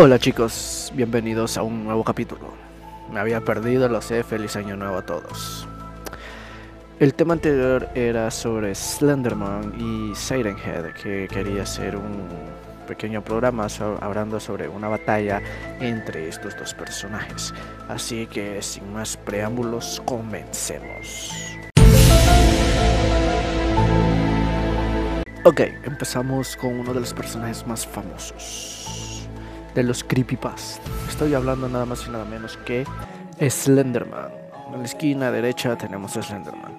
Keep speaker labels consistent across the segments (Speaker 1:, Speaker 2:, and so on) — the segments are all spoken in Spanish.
Speaker 1: Hola chicos, bienvenidos a un nuevo capítulo. Me había perdido, lo sé, feliz año nuevo a todos. El tema anterior era sobre Slenderman y Siren Head, que quería hacer un pequeño programa hablando sobre una batalla entre estos dos personajes. Así que sin más preámbulos, comencemos. Ok, empezamos con uno de los personajes más famosos de los creepypasta. Estoy hablando nada más y nada menos que Slenderman. En la esquina derecha tenemos a Slenderman.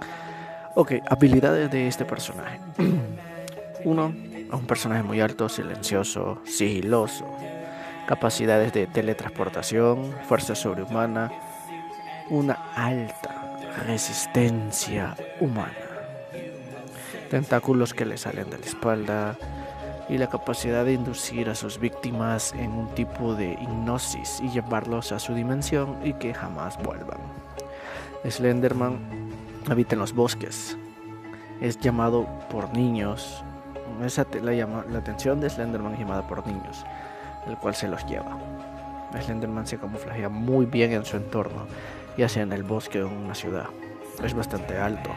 Speaker 1: Ok, habilidades de este personaje. Uno, un personaje muy alto, silencioso, sigiloso. Capacidades de teletransportación, fuerza sobrehumana, una alta resistencia humana. Tentáculos que le salen de la espalda, y la capacidad de inducir a sus víctimas en un tipo de hipnosis y llevarlos a su dimensión y que jamás vuelvan. Slenderman habita en los bosques. Es llamado por niños. Esa la, llama, la atención de Slenderman es llamada por niños, el cual se los lleva. Slenderman se camuflajea muy bien en su entorno, ya sea en el bosque o en una ciudad. Es bastante alto.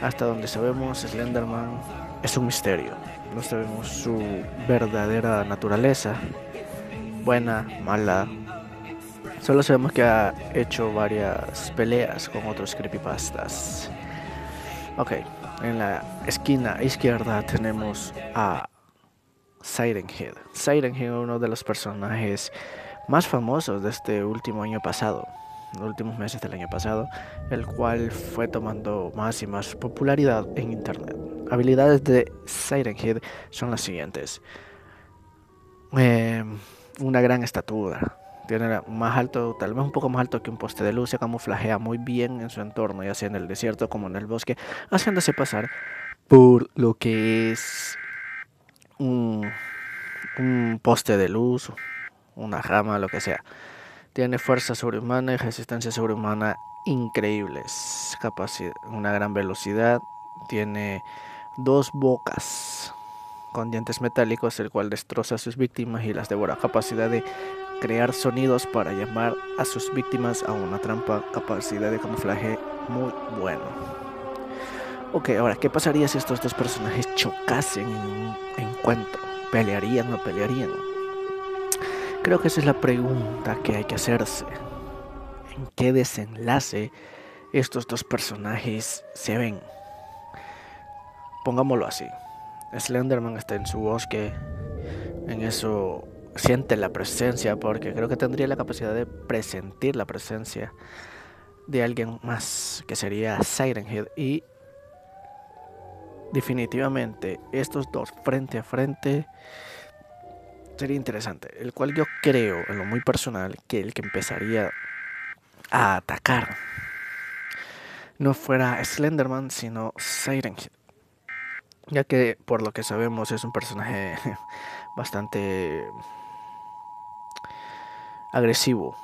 Speaker 1: Hasta donde sabemos, Slenderman es un misterio no sabemos su verdadera naturaleza, buena, mala. Solo sabemos que ha hecho varias peleas con otros creepypastas. Ok, en la esquina izquierda tenemos a Siren Head. Siren Head, uno de los personajes más famosos de este último año pasado, los últimos meses del año pasado, el cual fue tomando más y más popularidad en internet habilidades de Siren Head son las siguientes. Em, una gran estatura. Tiene más alto, tal vez un poco más alto que un poste de luz. Se camuflajea muy bien en su entorno, ya sea en el desierto como en el bosque, haciéndose pasar por lo que es un, un poste de luz, una rama, lo que sea. Tiene fuerza sobrehumana y resistencia sobrehumana increíbles. Una gran velocidad. Tiene dos bocas con dientes metálicos, el cual destroza a sus víctimas y las devora. Capacidad de crear sonidos para llamar a sus víctimas a una trampa. Capacidad de camuflaje muy bueno. Ok, ahora, ¿qué pasaría si estos dos personajes chocasen en un encuentro? ¿Pelearían o no pelearían? Creo que esa es la pregunta que hay que hacerse. ¿En qué desenlace estos dos personajes se ven? Pongámoslo así. Slenderman está en su bosque. En eso siente la presencia porque creo que tendría la capacidad de presentir la presencia de alguien más que sería Siren Head y definitivamente estos dos frente a frente sería interesante el cual yo creo en lo muy personal que el que empezaría a atacar no fuera Slenderman sino Siren Head ya que por lo que sabemos es un personaje bastante agresivo.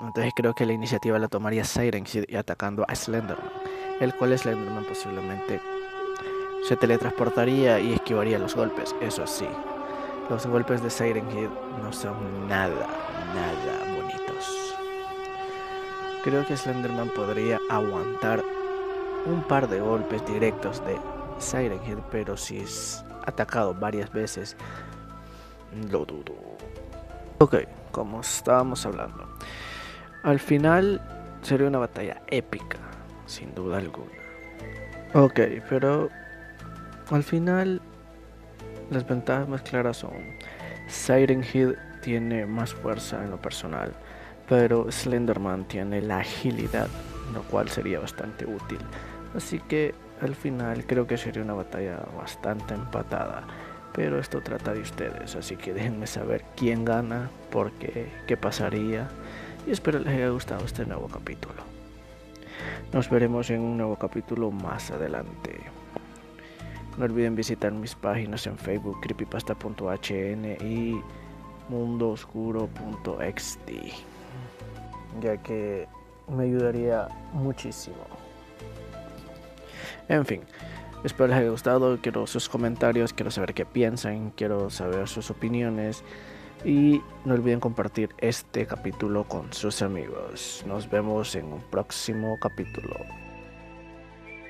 Speaker 1: Entonces creo que la iniciativa la tomaría Siren y atacando a Slenderman, el cual Slenderman posiblemente se teletransportaría y esquivaría los golpes, eso sí. Los golpes de Siren no son nada, nada bonitos. Creo que Slenderman podría aguantar un par de golpes directos de Siren Head, pero si es atacado varias veces, lo dudo. Ok, como estábamos hablando, al final sería una batalla épica, sin duda alguna. Ok, pero al final las ventajas más claras son Siren Head tiene más fuerza en lo personal, pero Slenderman tiene la agilidad, lo cual sería bastante útil. Así que al final creo que sería una batalla bastante empatada. Pero esto trata de ustedes, así que déjenme saber quién gana, por qué, qué pasaría. Y espero les haya gustado este nuevo capítulo. Nos veremos en un nuevo capítulo más adelante. No olviden visitar mis páginas en Facebook, creepypasta.hn y mundooscuro.xt, ya que me ayudaría muchísimo. En fin, espero les haya gustado, quiero sus comentarios, quiero saber qué piensan, quiero saber sus opiniones Y no olviden compartir este capítulo con sus amigos. Nos vemos en un próximo capítulo.